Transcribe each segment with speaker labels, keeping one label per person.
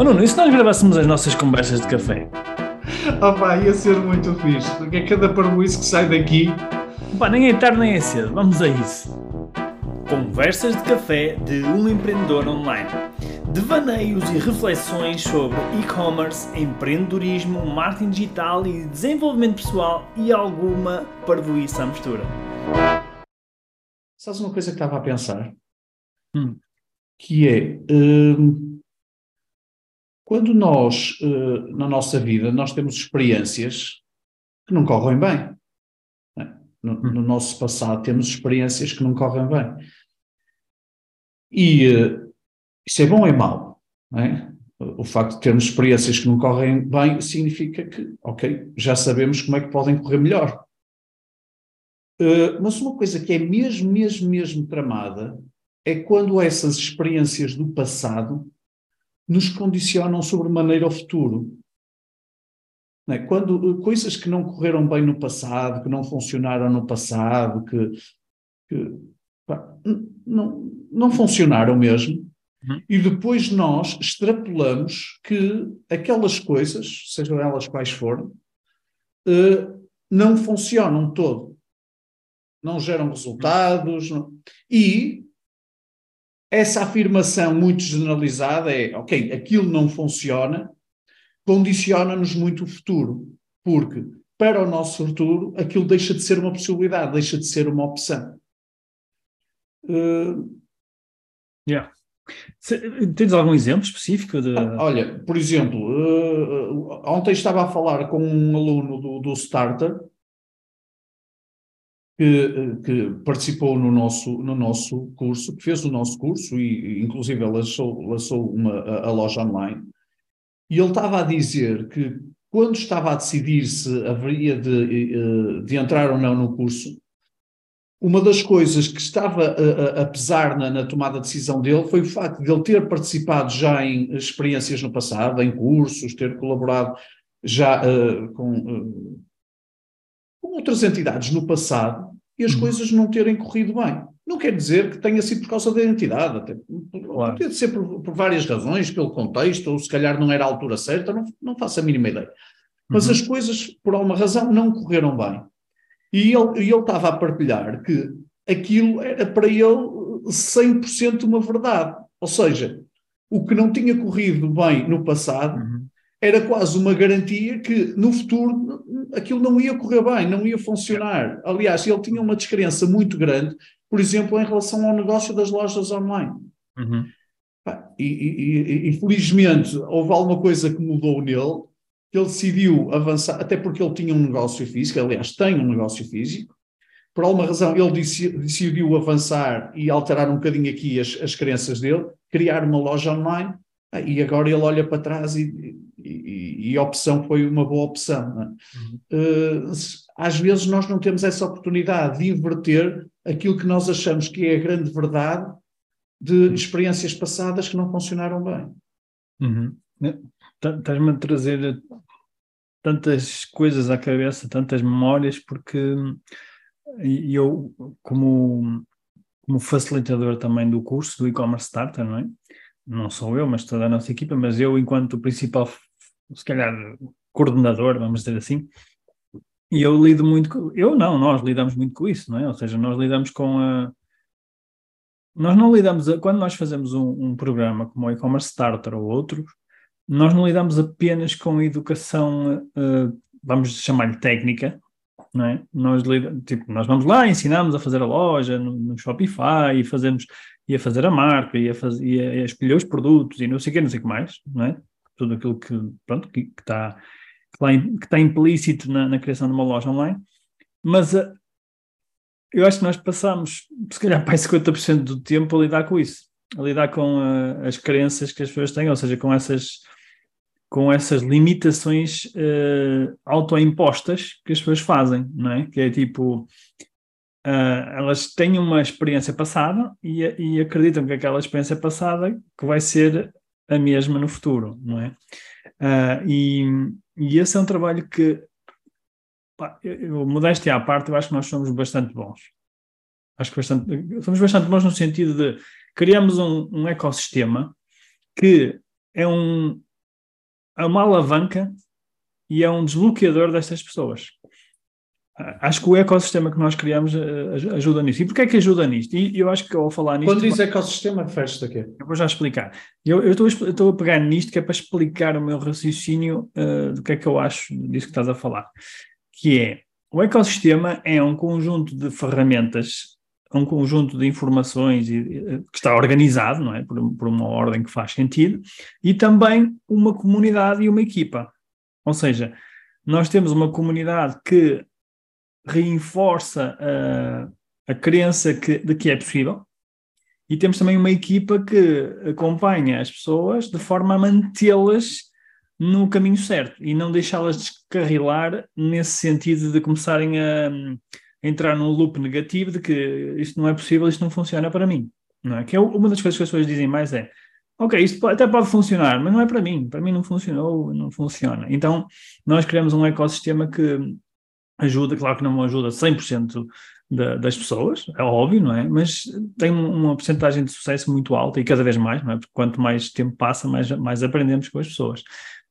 Speaker 1: Oh Nuno, e se nós gravássemos as nossas conversas de café?
Speaker 2: Oh pá, ia ser muito fixe, porque é cada parboice que sai daqui.
Speaker 1: Pá, nem é tarde nem é cedo, vamos a isso. Conversas de café de um empreendedor online. Devaneios e reflexões sobre e-commerce, empreendedorismo, marketing digital e desenvolvimento pessoal e alguma parvoíça à mistura.
Speaker 2: Sabes uma coisa que estava a pensar?
Speaker 1: Hum.
Speaker 2: Que é, hum, quando nós, eh, na nossa vida, nós temos experiências que não correm bem. né? No,
Speaker 1: Hum.
Speaker 2: no nosso passado temos experiências que não correm bem. E eh, isso é bom ou é mau? é? O facto de termos experiências que não correm bem significa que, ok, já sabemos como é que podem correr melhor. Uh, mas uma coisa que é mesmo, mesmo, mesmo tramada é quando essas experiências do passado nos condicionam sobremaneira ao futuro. É? Quando uh, coisas que não correram bem no passado, que não funcionaram no passado, que, que, pá, não, não funcionaram mesmo,
Speaker 1: Uhum.
Speaker 2: e depois nós extrapolamos que aquelas coisas, sejam elas quais forem, uh, não funcionam todo não geram resultados. não- E essa afirmação muito generalizada é: ok, aquilo não funciona, condiciona-nos muito o futuro, porque para o nosso futuro aquilo deixa de ser uma possibilidade, deixa de ser uma opção. Uh,
Speaker 1: Yeah. Tens algum exemplo específico de.
Speaker 2: olha, por exemplo, uh, ontem estava a falar com um aluno do, do Starter que, que participou no nosso, no nosso curso, que fez o nosso curso e, inclusive, lançou, lançou uma, a, a loja online. E ele estava a dizer que, quando estava a decidir se haveria de, eh, de entrar ou não no curso, uma das coisas que estava a, a- pesar na, na tomada de decisão dele foi o facto de ele ter participado já em experiências no passado, em cursos, ter colaborado já eh, com, eh, com outras entidades no passado e as
Speaker 1: Uhum.
Speaker 2: coisas não terem corrido bem. Não quer dizer que tenha sido por causa da entidade, até,
Speaker 1: Claro.
Speaker 2: pode ser por, por várias razões, pelo contexto, ou se calhar não era a altura certa, não, não faço a mínima ideia. Mas
Speaker 1: Uhum.
Speaker 2: as coisas, por alguma razão, não correram bem. E ele, e ele estava a partilhar que aquilo era para ele 100% uma verdade. Ou seja, o que não tinha corrido bem no passado
Speaker 1: Uhum.
Speaker 2: Era quase uma garantia que no futuro aquilo não ia correr bem, não ia funcionar. Aliás, ele tinha uma descrença muito grande, por exemplo, em relação ao negócio das lojas online.
Speaker 1: Uhum.
Speaker 2: E, e- e- e, felizmente houve alguma coisa que mudou nele, que ele decidiu avançar, até porque ele tinha um negócio físico, aliás, tem um negócio físico. Por alguma razão, ele deci- decidiu avançar e alterar um bocadinho aqui as, as crenças dele, criar uma loja online, e agora ele olha para trás e, e- e a opção foi uma boa opção. é? Eh, às vezes nós não temos essa oportunidade de inverter aquilo que nós achamos que é a grande verdade de experiências passadas que não funcionaram bem.
Speaker 1: Uhum. Tá- Estás-me a trazer tantas coisas à cabeça, tantas memórias, porque eu, como, como facilitador também do curso do e-commerce starter, não é? Não sou eu, mas toda a nossa equipa, mas eu, enquanto principal, se calhar, coordenador, vamos dizer assim, e eu lido muito com, eu não, nós lidamos muito com isso, não é? Ou seja, nós lidamos com a, nós não lidamos, a, quando nós fazemos um, um programa como o e-commerce starter ou outros, nós não lidamos apenas com educação, eh, vamos chamar-lhe técnica, não é? Nós, tipo, nós vamos lá, ensinamos a fazer a loja no, no Shopify e fazemos, e a fazer a marca e a, faz, e a escolher os produtos e não sei o que, não sei o que mais, não é? Tudo aquilo que, pronto, que que está que está implícito na, na criação de uma loja online, mas eh, eu acho que nós passamos, se calhar, para aí 50% do tempo a lidar com isso, a lidar com eh, as crenças que as pessoas têm, ou seja, com essas, com essas limitações eh, autoimpostas que as pessoas fazem, não é? Que é tipo, ah, elas têm uma experiência passada e, e acreditam que aquela experiência passada que vai ser a mesma no futuro, não é? Ah, e, e esse é um trabalho que, pá, eu, modéstia à parte, eu acho que nós somos bastante bons. Acho que bastante, somos bastante bons no sentido de criamos um, um ecossistema que é um, uma alavanca e é um desbloqueador destas pessoas. Acho que o ecossistema que nós criamos eh, ajuda nisso. E porquê é que ajuda nisto? E eu acho que ao falar nisto.
Speaker 2: Quando diz ecossistema, refere-se a quê?
Speaker 1: Eu vou já explicar. Eu, eu, estou, eu estou a pegar nisto que é para explicar o meu raciocínio uh, do que é que eu acho disso que estás a falar. Que é o ecossistema é um conjunto de ferramentas, um conjunto de informações e, que está organizado, não é? Por, por uma ordem que faz sentido, e também uma comunidade e uma equipa. Ou seja, nós temos uma comunidade que reforça a, a crença que, de que é possível, e temos também uma equipa que acompanha as pessoas de forma a mantê-las no caminho certo e não deixá-las descarrilar nesse sentido de começarem a, a, entrar num loop negativo de que isto não é possível, isto não funciona para mim. Não é? Que é uma das coisas que as pessoas dizem mais é ok, isto até pode funcionar, mas não é para mim, para mim não funcionou, não funciona. Então, nós criamos um ecossistema que ajuda, claro que não ajuda 100% da, das pessoas, é óbvio, não é? Mas tem uma porcentagem de sucesso muito alta e cada vez mais, não é? Porque quanto mais tempo passa, mais, mais aprendemos com as pessoas.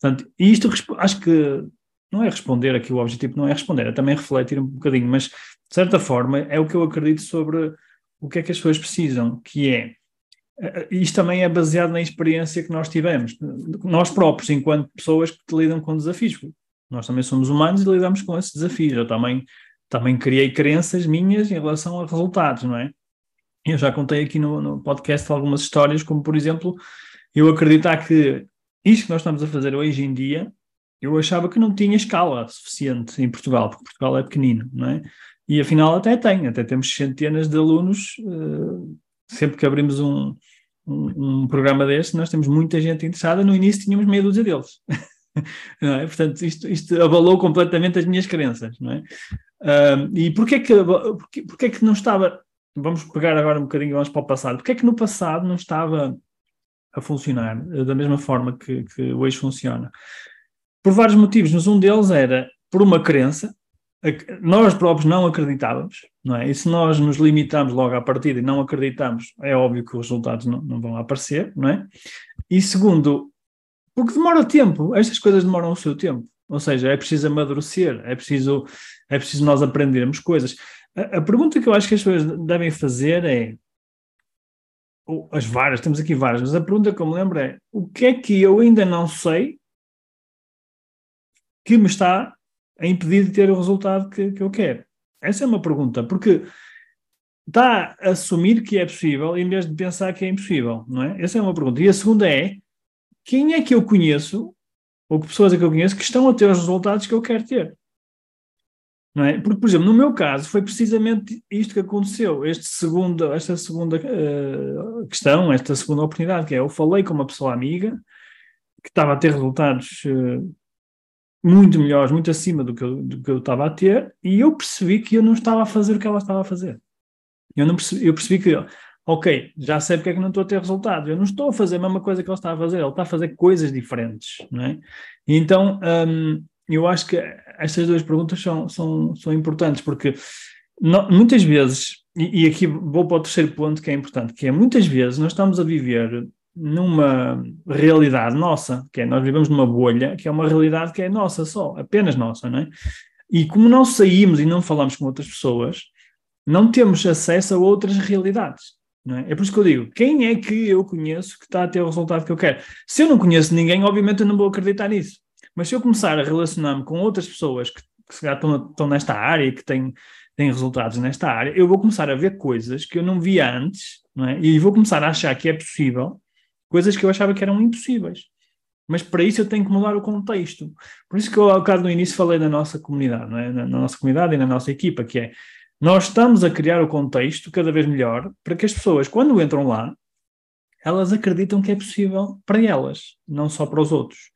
Speaker 1: Portanto, isto acho que não é responder aqui, o objetivo não é responder, é também refletir um bocadinho, mas de certa forma é o que eu acredito sobre o que é que as pessoas precisam, que é eh, isto também é baseado na experiência que nós tivemos, nós próprios, enquanto pessoas que lidam com desafios. Nós também somos humanos e lidamos com esses desafios. Eu também, também criei crenças minhas em relação a resultados, não é? Eu já contei aqui no, no podcast algumas histórias, como por exemplo, eu acreditar que isto que nós estamos a fazer hoje em dia, eu achava que não tinha escala suficiente em Portugal, porque Portugal é pequenino, não é? E afinal até tem, até temos centenas de alunos, uh, sempre que abrimos um, um, um, programa deste, nós temos muita gente interessada, no início tínhamos meia dúzia deles. é? Portanto, isto, isto abalou completamente as minhas crenças, não é? Uh, e porquê que, porquê, porquê que não estava, vamos pegar agora um bocadinho, vamos para o passado, porquê que no passado não estava a funcionar da mesma forma que, que hoje funciona? Por vários motivos, mas um deles era por uma crença, nós próprios não acreditávamos, não é? E se nós nos limitamos logo à partida e não acreditamos, é óbvio que os resultados não, não vão aparecer, não é? E segundo, porque demora tempo, estas coisas demoram o seu tempo. Ou seja, é preciso amadurecer, é preciso, é preciso nós aprendermos coisas. A, a pergunta que eu acho que as pessoas devem fazer é, as várias, temos aqui várias, mas a pergunta que eu me lembro é, o que é que eu ainda não sei que me está a impedir de ter o resultado que, que eu quero? Essa é uma pergunta, porque está a assumir que é possível em vez de pensar que é impossível, não é? Essa é uma pergunta. E a segunda é, quem é que eu conheço, ou que pessoas é que eu conheço, que estão a ter os resultados que eu quero ter? Não é? Porque, por exemplo, no meu caso, foi precisamente isto que aconteceu, este segundo, esta segunda uh, questão, esta segunda oportunidade, que é eu falei com uma pessoa amiga que estava a ter resultados uh, muito melhores, muito acima do que, eu, do que eu estava a ter, e eu percebi que eu não estava a fazer o que ela estava a fazer. Eu, não percebi, eu percebi que ok, já sei porque é que não estou a ter resultados. Eu não estou a fazer a mesma coisa que ele está a fazer, ele está a fazer coisas diferentes, não é? Então, hum, eu acho que estas duas perguntas são, são, são importantes, porque não, muitas vezes, e, e, aqui vou para o terceiro ponto que é importante, que é muitas vezes nós estamos a viver numa realidade nossa, que é nós vivemos numa bolha, que é uma realidade que é nossa só, apenas nossa, não é? E como não saímos e não falamos com outras pessoas, não temos acesso a outras realidades. É? é? por isso que eu digo, quem é que eu conheço que está a ter o resultado que eu quero? Se eu não conheço ninguém, obviamente eu não vou acreditar nisso. Mas se eu começar a relacionar-me com outras pessoas que, que se estão, estão nesta área e que têm, têm resultados nesta área, eu vou começar a ver coisas que eu não via antes, não é? e vou começar a achar que é possível, coisas que eu achava que eram impossíveis. Mas para isso eu tenho que mudar o contexto. Por isso que eu, ao bocado no início, falei na nossa comunidade, é? na, na nossa comunidade e na nossa equipa, que é nós estamos a criar o contexto cada vez melhor para que as pessoas, quando entram lá, elas acreditam que é possível para elas, não só para os outros.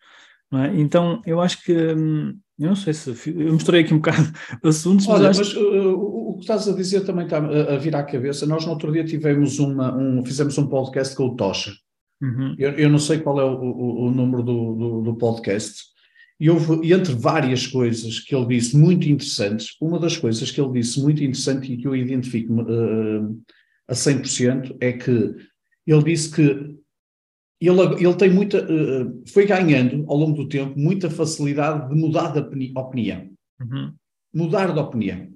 Speaker 1: É? Então, eu acho que. Hum, eu não sei se. Eu mostrei aqui um bocado assuntos.
Speaker 2: Olha, mas, mas uh, o que estás a dizer também está a vir à cabeça. Nós, no outro dia, tivemos uma, um, fizemos um podcast com o Tocha. Uhum. Eu, eu, não sei qual é o, o, o número do, do, do podcast, e, houve, e entre várias coisas que ele disse muito interessantes, uma das coisas que ele disse muito interessante e que eu identifico uh, a 100% é que ele disse que ele, ele tem muita, uh, foi ganhando ao longo do tempo muita facilidade de mudar de opinião. Uhum. Mudar de opinião.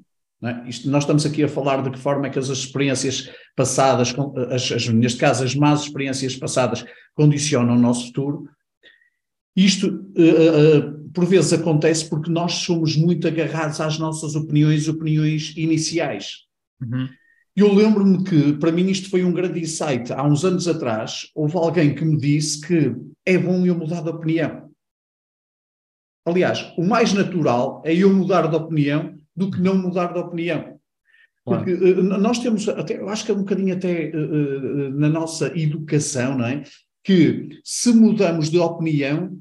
Speaker 2: É? Isto, nós estamos aqui a falar de que forma é que as experiências passadas, as, as, neste caso as más experiências passadas, condicionam o nosso futuro. Isto, uh, uh, por vezes, acontece porque nós somos muito agarrados às nossas opiniões, opiniões iniciais. Uhum. Eu lembro-me que, para mim, isto foi um grande insight. Há uns anos atrás, houve alguém que me disse que é bom eu mudar de opinião. Aliás, o mais natural é eu mudar de opinião do que não mudar de opinião. Porque uh, nós temos, até, eu acho que é um bocadinho até uh, uh, na nossa educação, não é? Que se mudamos de opinião,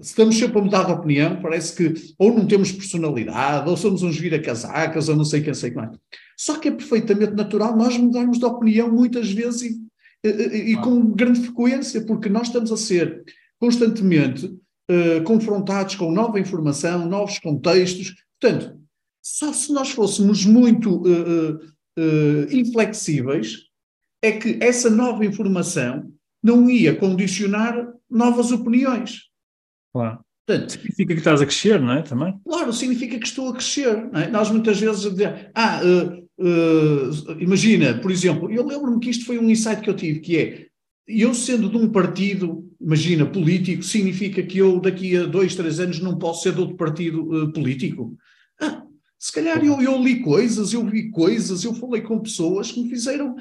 Speaker 2: estamos sempre a mudar de opinião, parece que ou não temos personalidade, ou somos uns vira-casacas, ou não sei quem sei mais. Só que é perfeitamente natural nós mudarmos de opinião muitas vezes e, e, e com grande frequência, porque nós estamos a ser constantemente uh, confrontados com nova informação, novos contextos. Portanto, só se nós fôssemos muito uh, uh, inflexíveis, é que essa nova informação não ia condicionar novas opiniões.
Speaker 1: Claro. Portanto, significa que estás a crescer, não é? Também?
Speaker 2: Claro, significa que estou a crescer. É? Nós muitas vezes dizemos, ah, uh, uh, imagina, por exemplo, eu lembro-me que isto foi um insight que eu tive, que é, eu sendo de um partido, imagina, político, significa que eu daqui a dois, três anos não posso ser de outro partido uh, político? Ah, se calhar eu, eu, li coisas, eu vi coisas, eu falei com pessoas que me fizeram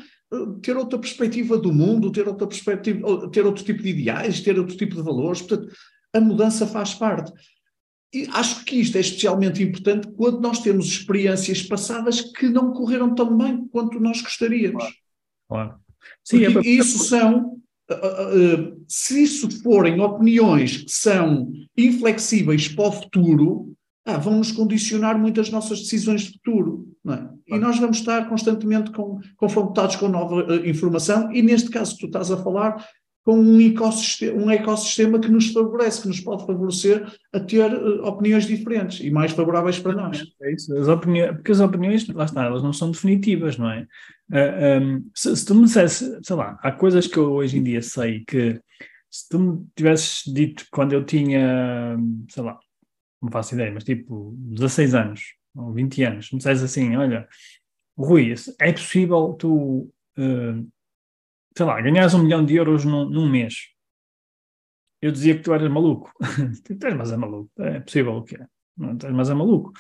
Speaker 2: ter outra perspectiva do mundo, ter outra perspectiva, ter outro tipo de ideais, ter outro tipo de valores. Portanto, a mudança faz parte. E acho que isto é especialmente importante quando nós temos experiências passadas que não correram tão bem quanto nós gostaríamos.
Speaker 1: Claro.
Speaker 2: Sim, é isso são, uh, uh, se isso forem opiniões que são inflexíveis para o futuro, ah, vão nos condicionar muitas nossas decisões de futuro. É? E nós vamos estar constantemente com, confrontados com nova informação, e neste caso que tu estás a falar, com um ecossistema, um ecossistema que nos favorece, que nos pode favorecer a ter uh, opiniões diferentes e mais favoráveis para nós.
Speaker 1: É isso, as porque as opiniões, lá está, elas não são definitivas, não é? Uh, eh, um, ehm, se, se, tu me dissesse, sei lá, há coisas que eu hoje em dia sei que se tu me tivesses dito quando eu tinha, sei lá, não faço ideia, mas tipo 16 anos ou 20 anos, me dissesse assim, olha, Rui, é possível tu uh, sei lá, ganhas um milhão de euros num, num mês, eu dizia que tu eras maluco. tu és, mas é maluco. É possível o que é. Não estás, mas é maluco.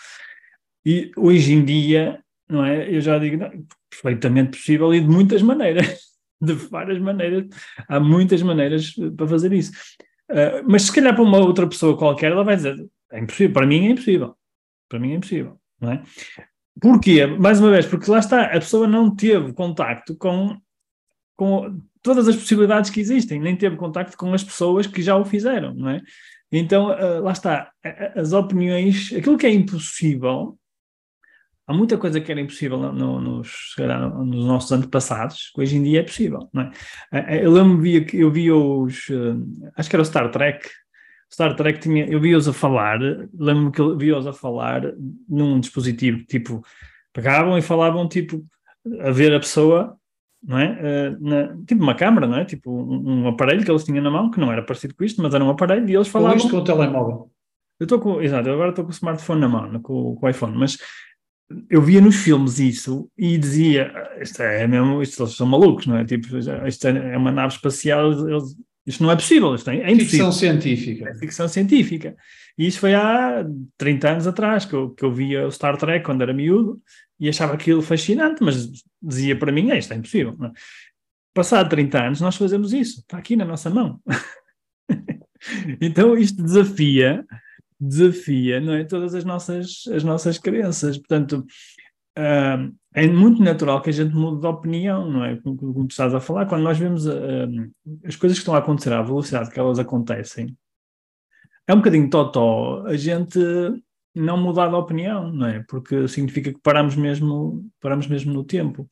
Speaker 1: E hoje em dia, não é? Eu já digo, não, perfeitamente possível e de muitas maneiras. De várias maneiras. Há muitas maneiras para fazer isso. Uh, mas se calhar para uma outra pessoa qualquer, ela vai dizer: é impossível. Para mim é impossível. Para mim é impossível. Não é? Porquê? Mais uma vez, porque lá está, a pessoa não teve contacto com com todas as possibilidades que existem, nem teve contacto com as pessoas que já o fizeram, não é? Então, uh, lá está, as opiniões, aquilo que é impossível, há muita coisa que era impossível no, no, nos, nos nossos antepassados, que hoje em dia é possível, não é? Uh, eu lembro-me que eu via os, uh, acho que era o Star Trek, Star Trek tinha, eu via-os a falar, lembro-me que eu via-os a falar num dispositivo, tipo, pegavam e falavam, tipo, a ver a pessoa não é? Uh, na, tipo uma câmara, não é? Tipo um, um, aparelho que eles tinham na mão, que não era parecido com isto, mas era um aparelho e eles falavam...
Speaker 2: Com isto com o telemóvel.
Speaker 1: Eu estou com, exato, agora estou com o smartphone na mão, com, com, o iPhone, mas eu via nos filmes isso e dizia, isto é mesmo, isto, eles são malucos, não é? Tipo, isto é, é uma nave espacial, eles, isto não é possível, isto é, é
Speaker 2: impossível. Ficção científica.
Speaker 1: É ficção científica. E isso foi há 30 anos atrás, que eu, que eu via o Star Trek quando era miúdo, e achava aquilo fascinante, mas dizia para mim, é, isto é impossível. Não? Passado 30 anos, nós fazemos isso, está aqui na nossa mão. então isto desafia, desafia, não é, todas as nossas, as nossas crenças. Portanto, uh, é muito natural que a gente mude de opinião, não é? Como, como tu estás a falar, quando nós vemos uh, as coisas que estão a acontecer à velocidade que elas acontecem, é um bocadinho totó a gente não mudar de opinião, não é? Porque significa que paramos mesmo, paramos mesmo no tempo.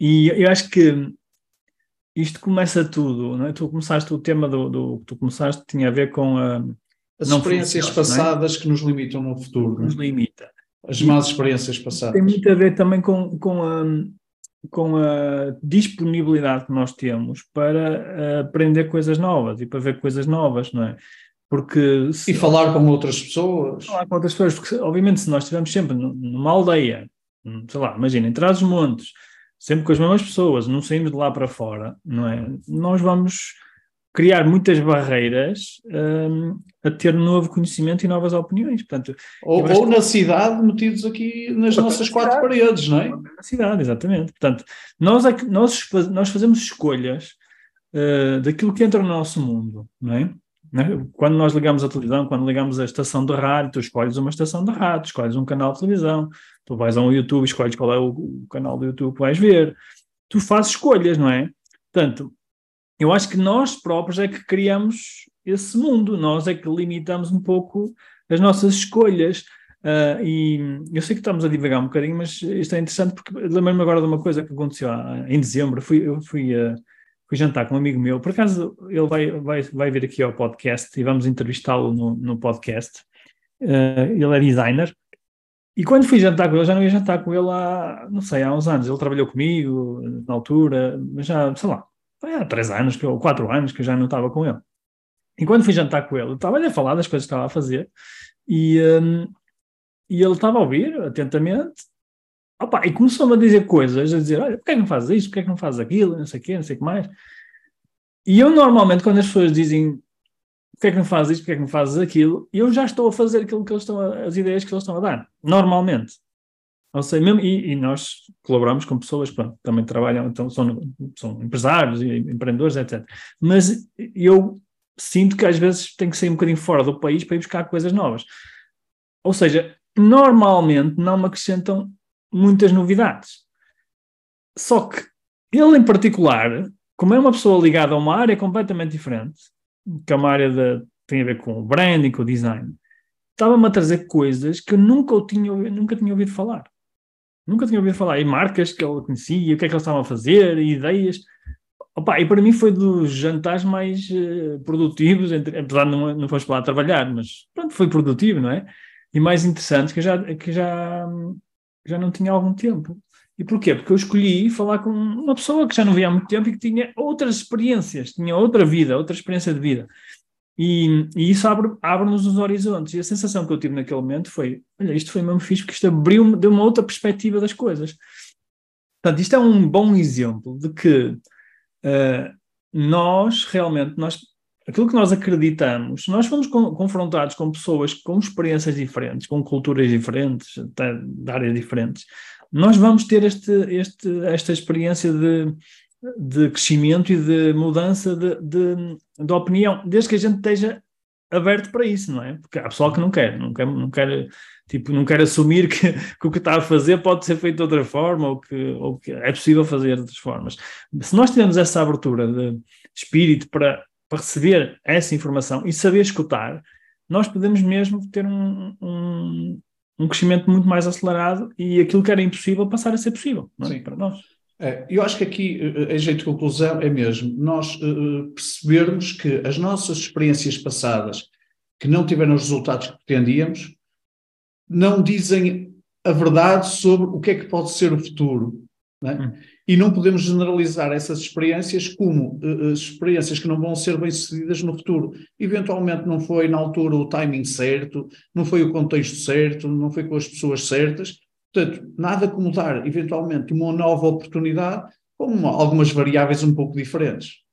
Speaker 1: E eu acho que isto começa tudo, não é? Tu começaste o tema do, do tu começaste tinha a ver com a,
Speaker 2: as experiências é? passadas é? que nos limitam no futuro.
Speaker 1: Nos limita.
Speaker 2: As más experiências passadas.
Speaker 1: Tem muito a ver também com, com a, com a disponibilidade que nós temos para aprender coisas novas e para ver coisas novas, não é?
Speaker 2: Porque se, e falar com outras pessoas.
Speaker 1: Falar com outras pessoas, porque obviamente se nós estivermos sempre numa aldeia, sei lá, imagina, em trás os montes, sempre com as mesmas pessoas, não saímos de lá para fora, não é? Nós vamos criar muitas barreiras um, a ter novo conhecimento e novas opiniões. Portanto,
Speaker 2: ou, ou na cidade, metidos aqui nas nossas quatro paredes, não é?
Speaker 1: Na cidade, exatamente. Portanto, nós, é nós, nós fazemos escolhas uh, daquilo que entra no nosso mundo, não é? Né? Quando nós ligamos a televisão, quando ligamos a estação de rádio, tu escolhes uma estação de rádio, escolhes um canal de televisão, tu vais a um YouTube, escolhes qual é o, o canal do YouTube que vais ver. Tu fazes escolhas, não é? Portanto, eu acho que nós próprios é que criamos esse mundo, nós é que limitamos um pouco as nossas escolhas. Uh, e eu sei que estamos a divagar um bocadinho, mas isto é interessante porque lembro-me agora de uma coisa que aconteceu em dezembro. Fui, eu fui, uh, fui jantar com um amigo meu, por acaso ele vai, vai, vai vir aqui ao podcast e vamos entrevistá-lo no, no podcast. Uh, ele é designer. E quando fui jantar com ele, já não ia jantar com ele há, não sei, há uns anos. Ele trabalhou comigo na altura, mas já, sei lá, há três anos, ou quatro anos que eu já não estava com ele. E quando fui jantar com ele, estava-lhe a falar das coisas que estava a fazer e, um, e ele estava a ouvir atentamente opa, e começou-me a dizer coisas, a dizer, olha, porquê é que não fazes isto, porquê é que não fazes aquilo, não sei o quê, não sei o que mais. E eu normalmente, quando as pessoas dizem porquê é que não fazes isto, porquê é que não fazes aquilo, eu já estou a fazer aquilo que eles estão a, as ideias que eles estão a dar, normalmente. Ou seja, mesmo, e, e, nós colaboramos com pessoas que também trabalham, então são, são empresários e empreendedores, etc. Mas eu sinto que às vezes tem que sair um bocadinho fora do país para ir buscar coisas novas. Ou seja, normalmente não me acrescentam muitas novidades. Só que ele em particular, como é uma pessoa ligada a uma área completamente diferente, que é uma área de, tem a ver com o branding, com o design, estava-me a trazer coisas que eu nunca, tinha, nunca tinha ouvido falar. Nunca tinha ouvido falar. E marcas que ele conhecia, o que é que eles estavam a fazer, e ideias. Opa, e para mim foi dos jantares mais uh, produtivos, entre, apesar de não, não fosse para lá trabalhar, mas pronto, foi produtivo, não é? E mais interessante que já, que já, já não tinha algum tempo. E porquê? Porque eu escolhi falar com uma pessoa que já não via há muito tempo e que tinha outras experiências, tinha outra vida, outra experiência de vida. E, e isso abre-nos abre os horizontes. E a sensação que eu tive naquele momento foi: olha, isto foi mesmo fixe, porque isto abriu-me, deu uma outra perspectiva das coisas. Portanto, isto é um bom exemplo de que uh, nós realmente, nós, aquilo que nós acreditamos, nós fomos confrontados com pessoas com experiências diferentes, com culturas diferentes, de áreas diferentes, nós vamos ter este, este, esta experiência de de crescimento e de mudança de, de, de, opinião, desde que a gente esteja aberto para isso, não é? Porque há pessoal que não quer, não quer, não quer, tipo, não quer assumir que, que o que está a fazer pode ser feito de outra forma ou que, ou que é possível fazer de outras formas. Se nós tivermos essa abertura de espírito para, para receber essa informação e saber escutar, nós podemos mesmo ter um, um, um crescimento muito mais acelerado e aquilo que era impossível passar a ser possível é? para nós.
Speaker 2: É, eu acho que aqui, em jeito de conclusão, é mesmo nós uh, percebermos que as nossas experiências passadas, que não tiveram os resultados que pretendíamos, não dizem a verdade sobre o que é que pode ser o futuro. É? hum. E não podemos generalizar essas experiências como uh, experiências que não vão ser bem-sucedidas no futuro. Eventualmente não foi na altura o timing certo, não foi o contexto certo, não foi com as pessoas certas, Portanto, nada como dar, eventualmente, uma nova oportunidade com algumas variáveis um pouco diferentes.